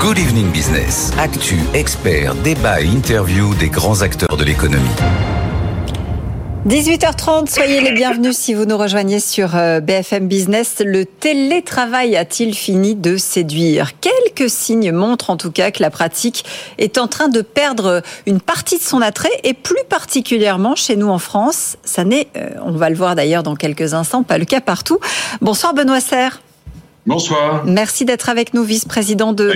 Good Evening Business. Actu, experts, débat et interview des grands acteurs de l'économie. 18h30, soyez les bienvenus si vous nous rejoignez sur euh, BFM Business. Le télétravail a-t-il fini de séduire? Quelques signes montrent en tout cas que la pratique est en train de perdre une partie de son attrait et plus particulièrement chez nous en France. Ça n'est, euh, on va le voir d'ailleurs dans quelques instants, pas le cas partout. Bonsoir Benoît Serre. Bonsoir. Merci d'être avec nous, vice-président de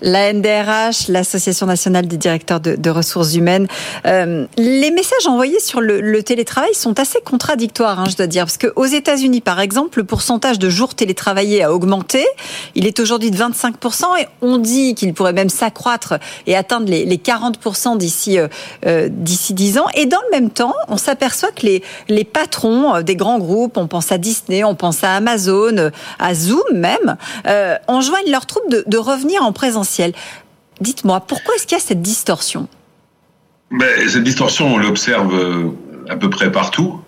la NDRH, l'Association nationale des directeurs de, ressources humaines. Euh, les messages envoyés sur le, télétravail sont assez contradictoires, hein, je dois dire, parce qu'aux États-Unis, par exemple, le pourcentage de jours télétravaillés a augmenté. Il est aujourd'hui de 25% et on dit qu'il pourrait même s'accroître et atteindre les, 40% d'ici euh, euh, d'ici 10 ans. Et dans le même temps, on s'aperçoit que les, les patrons des grands groupes, on pense à Disney, on pense à Amazon, à Zoom, même, euh, enjoignent leurs troupes de, revenir en présentiel. Dites-moi, pourquoi est-ce qu'il y a cette distorsion? Ben, Cette distorsion, on l'observe euh, à peu près partout,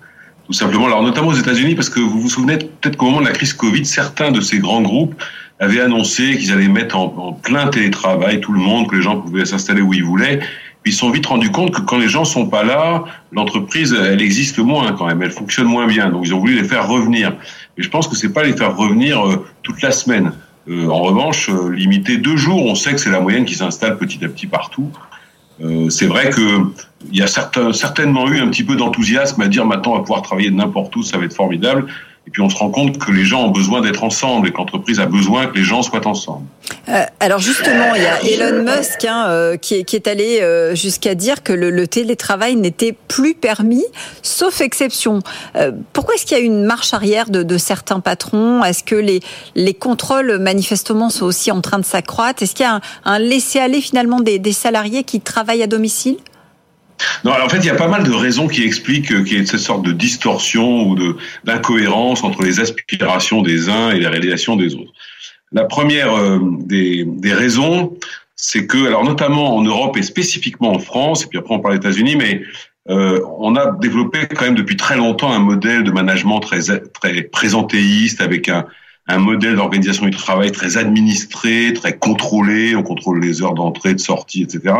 tout simplement. Alors, notamment aux États-Unis, parce que vous vous souvenez peut-être qu'au moment de la crise Covid, certains de ces grands groupes avaient annoncé qu'ils allaient mettre en, plein télétravail tout le monde, que les gens pouvaient s'installer où ils voulaient. Puis ils se sont vite rendus compte que quand les gens sont pas là, l'entreprise, elle existe moins quand même, elle fonctionne moins bien. Donc ils ont voulu les faire revenir. Et je pense que c'est pas les faire revenir euh, toute la semaine. Euh, en revanche, euh, limiter deux jours, on sait que c'est la moyenne qui s'installe petit à petit partout. c'est vrai que il y a certainement eu un petit peu d'enthousiasme à dire maintenant on va pouvoir travailler n'importe où, ça va être formidable. Puis on se rend compte que les gens ont besoin d'être ensemble et que a besoin que les gens soient ensemble. Euh, alors justement, il y a Elon Musk hein, euh, qui, est, allé euh, jusqu'à dire que le, télétravail n'était plus permis, sauf exception. Pourquoi est-ce qu'il y a une marche arrière de, certains patrons? Est-ce que les, les contrôles manifestement sont aussi en train de s'accroître? Est-ce qu'il y a un, laisser-aller finalement des salariés qui travaillent à domicile? Non, alors en fait, il y a pas mal de raisons qui expliquent euh, qu'il y ait cette sorte de distorsion ou de d'incohérence entre les aspirations des uns et les réalisations des autres. La première euh, des, raisons, c'est que, alors notamment en Europe et spécifiquement en France, et puis après on parle des États-Unis, mais euh, on a développé quand même depuis très longtemps un modèle de management très très présentéiste avec un modèle d'organisation du travail très administré, très contrôlé. On contrôle les heures d'entrée, de sortie, etc.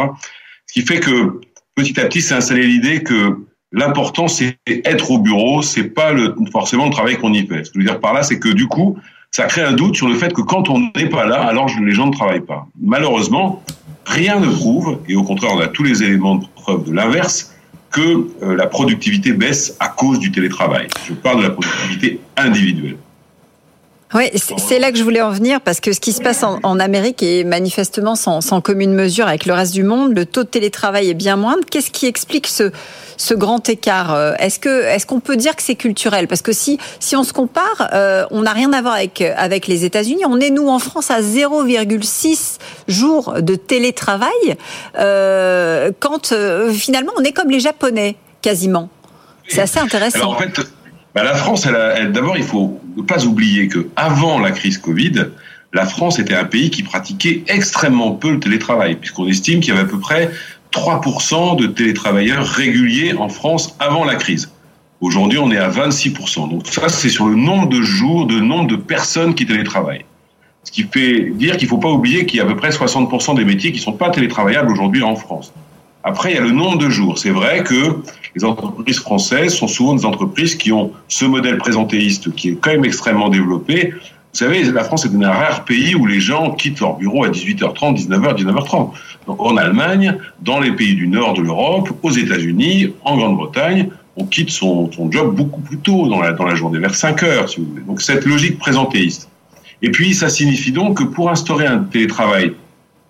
Ce qui fait que petit à petit s'est installé l'idée que l'important c'est être au bureau, c'est pas forcément le travail qu'on y fait. Ce que je veux dire par là, c'est que du coup, ça crée un doute sur le fait que quand on n'est pas là, alors les gens ne travaillent pas. Malheureusement, rien ne prouve, et au contraire, on a tous les éléments de preuve de l'inverse, que euh, la productivité baisse à cause du télétravail. Je parle de la productivité individuelle. Oui, c'est là que je voulais en venir parce que ce qui se passe en, Amérique est manifestement sans, commune mesure avec le reste du monde. Le taux de télétravail est bien moindre. Qu'est-ce qui explique ce, ce grand écart euh, Est-ce que est-ce qu'on peut dire que c'est culturel? Parce que si si on se compare, euh, on n'a rien à voir avec avec les États-Unis. On est nous en France à 0,6 jours de télétravail euh, quand euh, finalement on est comme les Japonais quasiment. C'est assez intéressant. en fait, bah, la France, d'abord, il faut ne pas oublier que avant la crise Covid, la France était un pays qui pratiquait extrêmement peu le télétravail, puisqu'on estime qu'il y avait à peu près 3% de télétravailleurs réguliers en France avant la crise. Aujourd'hui, on est à 26%. Donc ça, c'est sur le nombre de jours, de nombre de personnes qui télétravaillent. Ce qui fait dire qu'il ne faut pas oublier qu'il y a à peu près 60% des métiers qui ne sont pas télétravaillables aujourd'hui en France. Après, il y a le nombre de jours. C'est vrai que les entreprises françaises sont souvent des entreprises qui ont ce modèle présentéiste qui est quand même extrêmement développé. Vous savez, la France est un rare pays où les gens quittent leur bureau à 18h30, 19h, 19h30. Donc en Allemagne, dans les pays du nord de l'Europe, aux États-Unis, en Grande-Bretagne, on quitte son, job beaucoup plus tôt dans la, dans la journée, vers 5 heures, si vous voulez. Donc cette logique présentéiste. Et puis, ça signifie donc que pour instaurer un télétravail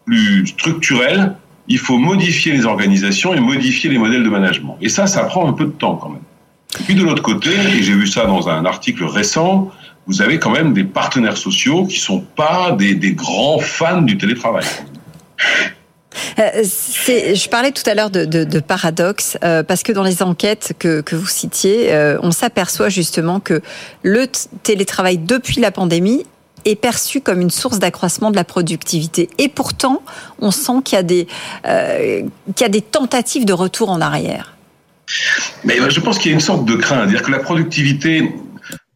plus structurel, il faut modifier les organisations et modifier les modèles de management. Et ça, ça prend un peu de temps quand même. Et puis de l'autre côté, et j'ai vu ça dans un article récent, vous avez quand même des partenaires sociaux qui sont pas des, grands fans du télétravail. Euh, je parlais tout à l'heure de, de, de, paradoxe, euh, parce que dans les enquêtes que, que vous citiez, euh, on s'aperçoit justement que le télétravail depuis la pandémie est perçu comme une source d'accroissement de la productivité. Et pourtant, on sent qu'il y a des, euh, qu'il y a des tentatives de retour en arrière. Mais je pense qu'il y a une sorte de crainte, dire que la productivité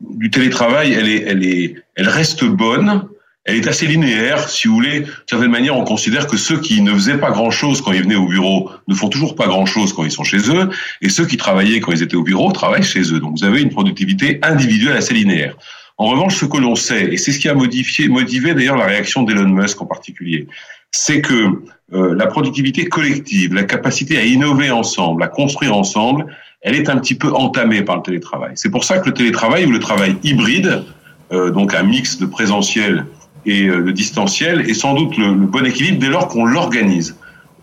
du télétravail, elle est, elle est, elle reste bonne. elle est assez linéaire. Si vous voulez, de certaine manière, on considère que ceux qui ne faisaient pas grand-chose quand ils venaient au bureau ne font toujours pas grand-chose quand ils sont chez eux, et ceux qui travaillaient quand ils étaient au bureau travaillent chez eux. Donc vous avez une productivité individuelle assez linéaire. En revanche, ce que l'on sait, et c'est ce qui a modifié, motivé d'ailleurs la réaction d'Elon Musk en particulier, c'est que euh, la productivité collective, la capacité à innover ensemble, à construire ensemble, elle est un petit peu entamée par le télétravail. C'est pour ça que le télétravail ou le travail hybride, euh, donc un mix de présentiel et euh, de distanciel, est sans doute le, bon équilibre dès lors qu'on l'organise.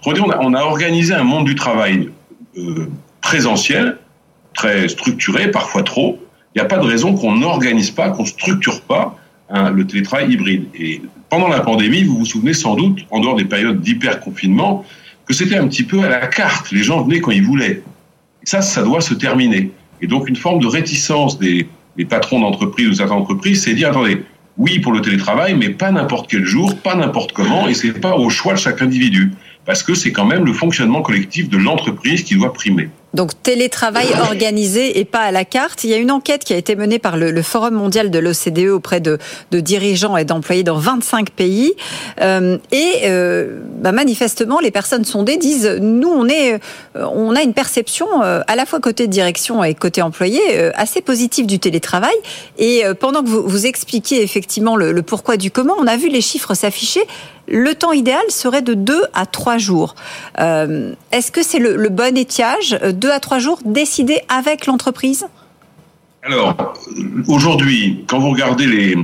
On a, organisé un monde du travail euh, présentiel, très structuré, parfois trop. Il n'y a pas de raison qu'on n'organise pas, qu'on structure pas hein, le télétravail hybride. Et pendant la pandémie, vous vous souvenez sans doute, en dehors des périodes d'hyper-confinement, que c'était un petit peu à la carte. Les gens venaient quand ils voulaient. ça, ça doit se terminer. Et donc, une forme de réticence des, des patrons d'entreprise ou certaines entreprises, c'est dire, attendez, oui pour le télétravail, mais pas n'importe quel jour, pas n'importe comment, et c'est pas au choix de chaque individu, parce que c'est quand même le fonctionnement collectif de l'entreprise qui doit primer. Donc télétravail organisé et pas à la carte. Il y a une enquête qui a été menée par le, Forum mondial de l'OCDE auprès de, dirigeants et d'employés dans 25 pays. Euh, et euh, bah, manifestement, les personnes sondées disent nous, on est, euh, on a une perception à la fois côté direction et côté employé assez positive du télétravail. Et pendant que vous, vous expliquiez effectivement le pourquoi du comment, on a vu les chiffres s'afficher le temps idéal serait de 2 à 3 jours. Euh, est-ce que c'est le, bon étiage, 2 à 3 jours, décidé avec l'entreprise? Alors, aujourd'hui, quand vous regardez les,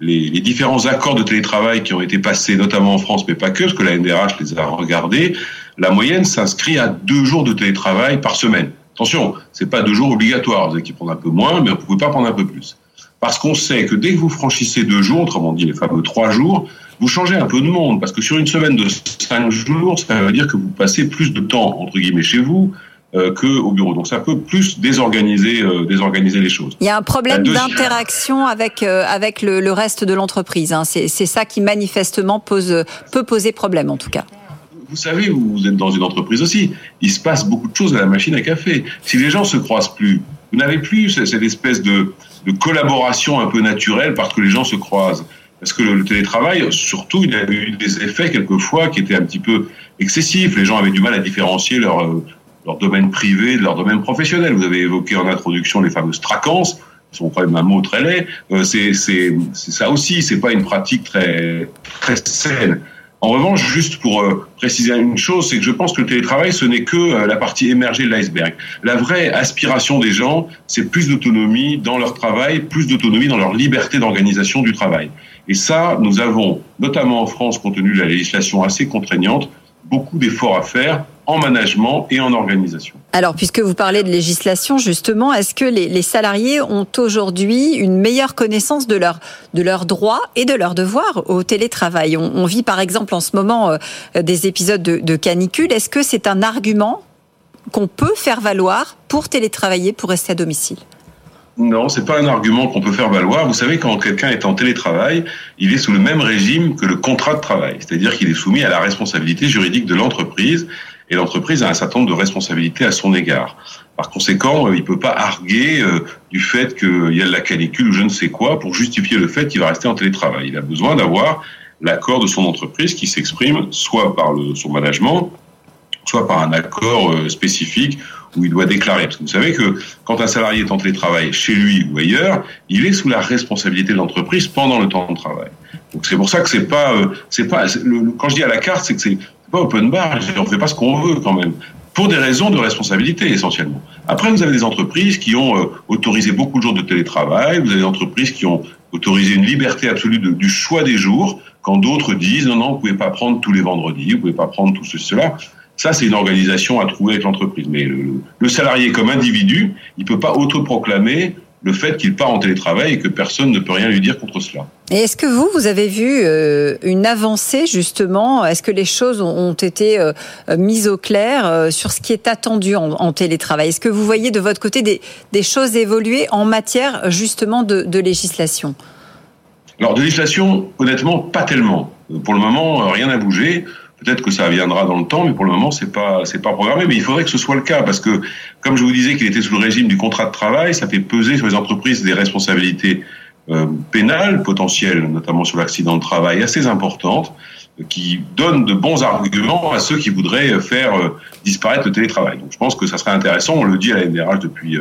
les, différents accords de télétravail qui ont été passés, notamment en France, mais pas que, parce que la NDRH les a regardés, la moyenne s'inscrit à 2 jours de télétravail par semaine. Attention, c'est pas deux jours obligatoires, vous avez qui prendre un peu moins, mais vous pouvez pas prendre un peu plus. Parce qu'on sait que dès que vous franchissez deux jours, autrement dit les fameux trois jours, vous changez un peu de monde, parce que sur une semaine de cinq jours, ça veut dire que vous passez plus de temps, entre guillemets, chez vous, euh, qu'au bureau. Donc ça peut plus désorganiser, euh, désorganiser les choses. Il y a un problème d'interaction avec, euh, avec le, reste de l'entreprise. Hein. C'est ça qui manifestement pose, peut poser problème en tout cas. Vous savez, vous êtes dans une entreprise aussi. Il se passe beaucoup de choses à la machine à café. Si les gens se croisent plus, vous n'avez plus cette espèce de, de collaboration un peu naturelle parce que les gens se croisent. Parce que le, télétravail, surtout, il a eu des effets quelquefois qui étaient un petit peu excessifs. Les gens avaient du mal à différencier leur, euh, leur domaine privé de leur domaine professionnel. Vous avez évoqué en introduction les fameuses tracances, qui sont quand même un mot très laid. Euh, c'est ça aussi, c'est pas une pratique très, très saine. En revanche, juste pour euh, préciser une chose, c'est que je pense que le télétravail, ce n'est que euh, la partie émergée de l'iceberg. La vraie aspiration des gens, c'est plus d'autonomie dans leur travail, plus d'autonomie dans leur liberté d'organisation du travail. Et ça, nous avons, notamment en France, compte tenu de la législation assez contraignante, beaucoup d'efforts à faire en management et en organisation. Alors, puisque vous parlez de législation, justement, est-ce que les, salariés ont aujourd'hui une meilleure connaissance de, leur, de leurs droits et de leurs devoirs au télétravail? On, vit par exemple en ce moment euh, des épisodes de, de canicule. Est-ce que c'est un argument qu'on peut faire valoir pour télétravailler, pour rester à domicile? Non, c'est pas un argument qu'on peut faire valoir. Vous savez, quand quelqu'un est en télétravail, il est sous le même régime que le contrat de travail, c'est-à-dire qu'il est soumis à la responsabilité juridique de l'entreprise, et l'entreprise a un certain nombre de responsabilités à son égard. Par conséquent, euh, il peut pas arguer euh, du fait qu'il y a de la canicule ou je ne sais quoi pour justifier le fait qu'il va rester en télétravail. Il a besoin d'avoir l'accord de son entreprise qui s'exprime soit par le, son management, soit par un accord euh, spécifique où il doit déclarer. Parce que vous savez que quand un salarié est en télétravail chez lui ou ailleurs, il est sous la responsabilité de l'entreprise pendant le temps de travail. Donc c'est pour ça que c'est pas, c'est pas, le, quand je dis à la carte, c'est que c'est pas open bar. On fait pas ce qu'on veut quand même pour des raisons de responsabilité essentiellement. Après, vous avez des entreprises qui ont euh, autorisé beaucoup de jours de télétravail, vous avez des entreprises qui ont autorisé une liberté absolue du choix des jours, quand d'autres disent non, non, vous pouvez pas prendre tous les vendredis, vous pouvez pas prendre tout ceci, cela. Ça, c'est une organisation à trouver avec l'entreprise. Mais le, salarié comme individu, il peut pas autoproclamer le fait qu'il part en télétravail et que personne ne peut rien lui dire contre cela. Et est-ce que vous, vous avez vu euh, une avancée justement? Est-ce que les choses ont été euh, mises au clair euh, sur ce qui est attendu en, télétravail? Est-ce que vous voyez de votre côté des, choses évoluer en matière justement de, de législation? Alors de législation, honnêtement, pas tellement. Pour le moment, rien n'a bougé. Peut-être que ça viendra dans le temps, mais pour le moment, c'est pas c'est pas programmé. Mais il faudrait que ce soit le cas parce que, comme je vous disais qu'il était sous le régime du contrat de travail, ça fait peser sur les entreprises des responsabilités pénales potentielles, notamment sur l'accident de travail, assez importantes qui donne de bons arguments à ceux qui voudraient faire disparaître le télétravail. Donc je pense que ça serait intéressant, on le dit à la NDRH depuis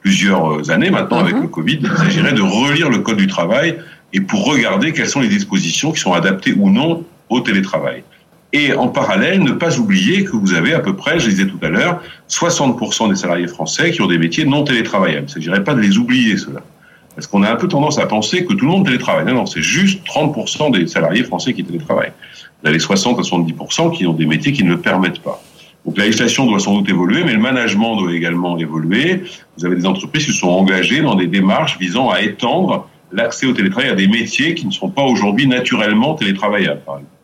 plusieurs années maintenant avec mhm. le Covid, il s'agirait de relire le Code du travail et pour regarder quelles sont les dispositions qui sont adaptées ou non au télétravail. Et en parallèle, ne pas oublier que vous avez à peu près, je disais tout à l'heure, 60% des salariés français qui ont des métiers non télétravaillables. Il ne s'agirait pas de les oublier, cela. Parce qu'on a un peu tendance à penser que tout le monde télétravaille. Non, non, c'est juste 30% des salariés français qui télétravaillent. Vous avez 60 à 70% qui ont des métiers qui ne le permettent pas. Donc la législation doit sans doute évoluer, mais le management doit également évoluer. Vous avez des entreprises qui sont engagées dans des démarches visant à étendre l'accès au télétravail à des métiers qui ne sont pas aujourd'hui naturellement télétravaillables, par exemple.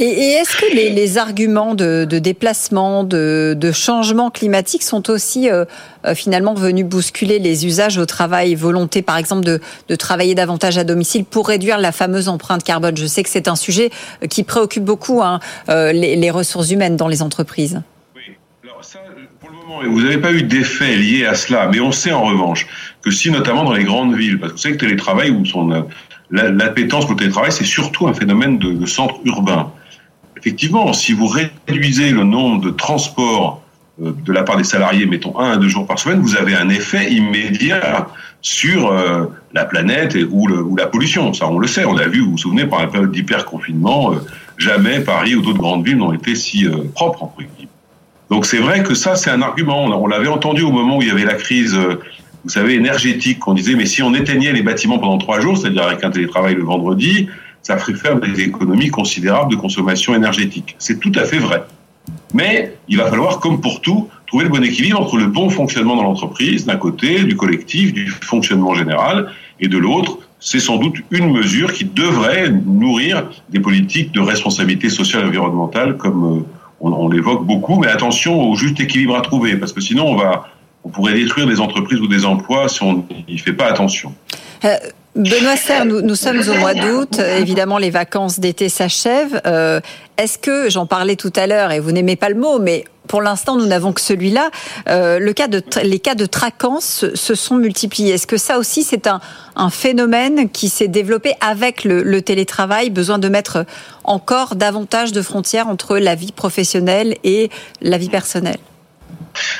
Et, est-ce que les, arguments de, déplacement, de, changement climatique sont aussi euh, euh, finalement venus bousculer les usages au travail, volonté par exemple de, travailler davantage à domicile pour réduire la fameuse empreinte carbone? Je sais que c'est un sujet euh, qui préoccupe beaucoup hein, les, ressources humaines dans les entreprises. Oui, alors ça, pour le moment, vous n'avez pas eu d'effet lié à cela, mais on sait en revanche que si notamment dans les grandes villes, parce que vous savez que télétravail son l'appétence pour le télétravail, c'est surtout un phénomène de centre urbain effectivement, si vous réduisez le nombre de transports euh, de la part des salariés, mettons un à deux jours par semaine, vous avez un effet immédiat sur euh, la planète ou, la pollution. Ça, on le sait. On l'a vu, vous vous souvenez, par la période d'hyper-confinement, euh, jamais Paris ou d'autres grandes villes n'ont été si propres, en Donc c'est vrai que ça, c'est un argument. On l'avait entendu au moment où il y avait la crise, vous savez, énergétique, qu'on disait, mais si on éteignait les bâtiments pendant trois jours, c'est-à-dire avec un télétravail le vendredi, ça ferait faire des économies considérables de consommation énergétique. C'est tout à fait vrai. Mais il va falloir, comme pour tout, trouver le bon équilibre entre le bon fonctionnement dans l'entreprise, d'un côté, du collectif, du fonctionnement général, et de l'autre, c'est sans doute une mesure qui devrait nourrir des politiques de responsabilité sociale et environnementale, comme euh, on, l'évoque beaucoup. Mais attention au juste équilibre à trouver, parce que sinon on va, on pourrait détruire des entreprises ou des emplois si on n'y fait pas attention. Euh, Benoît Serre, nous, sommes au mois d'août. Évidemment, les vacances d'été s'achèvent. Euh, est-ce que, j'en parlais tout à l'heure, et vous n'aimez pas le mot, mais pour l'instant, nous n'avons que celui-là. Euh, le cas de, les cas de traquance se sont multipliés. Est-ce que ça aussi, c'est un, phénomène qui s'est développé avec le, télétravail, besoin de mettre encore davantage de frontières entre la vie professionnelle et la vie personnelle?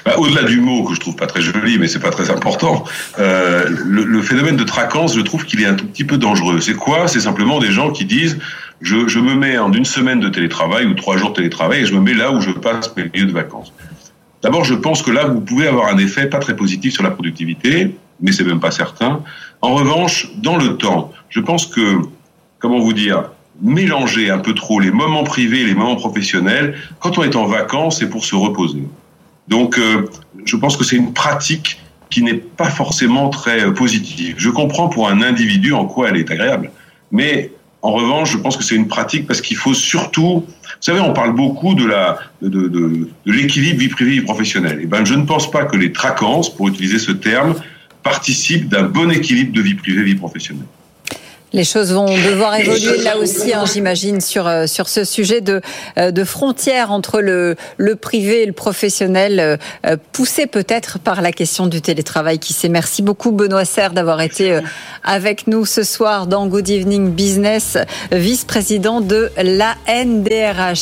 Bah, au-delà du mot que je trouve pas très joli, mais c'est pas très important, euh, le, phénomène de traquance, je trouve qu'il est un tout petit peu dangereux. C'est quoi? C'est simplement des gens qui disent je, je, me mets en une semaine de télétravail ou trois jours de télétravail et je me mets là où je passe mes lieux de vacances. D'abord, je pense que là, vous pouvez avoir un effet pas très positif sur la productivité, mais c'est même pas certain. En revanche, dans le temps, je pense que, comment vous dire, mélanger un peu trop les moments privés et les moments professionnels, quand on est en vacances, c'est pour se reposer. Donc, euh, je pense que c'est une pratique qui n'est pas forcément très euh, positive. Je comprends pour un individu en quoi elle est agréable, mais en revanche, je pense que c'est une pratique parce qu'il faut surtout, vous savez, on parle beaucoup de la de, l'équilibre vie privée vie professionnelle. Et eh ben, je ne pense pas que les traquances, pour utiliser ce terme, participent d'un bon équilibre de vie privée vie professionnelle. Les choses vont devoir évoluer là aussi, hein, j'imagine, sur euh, sur ce sujet de euh, de frontières entre le le privé et le professionnel, euh, poussé peut-être par la question du télétravail. Qui sait. Merci beaucoup Benoît Serre d'avoir été avec nous ce soir dans Good Evening Business, vice-président de la NDRH.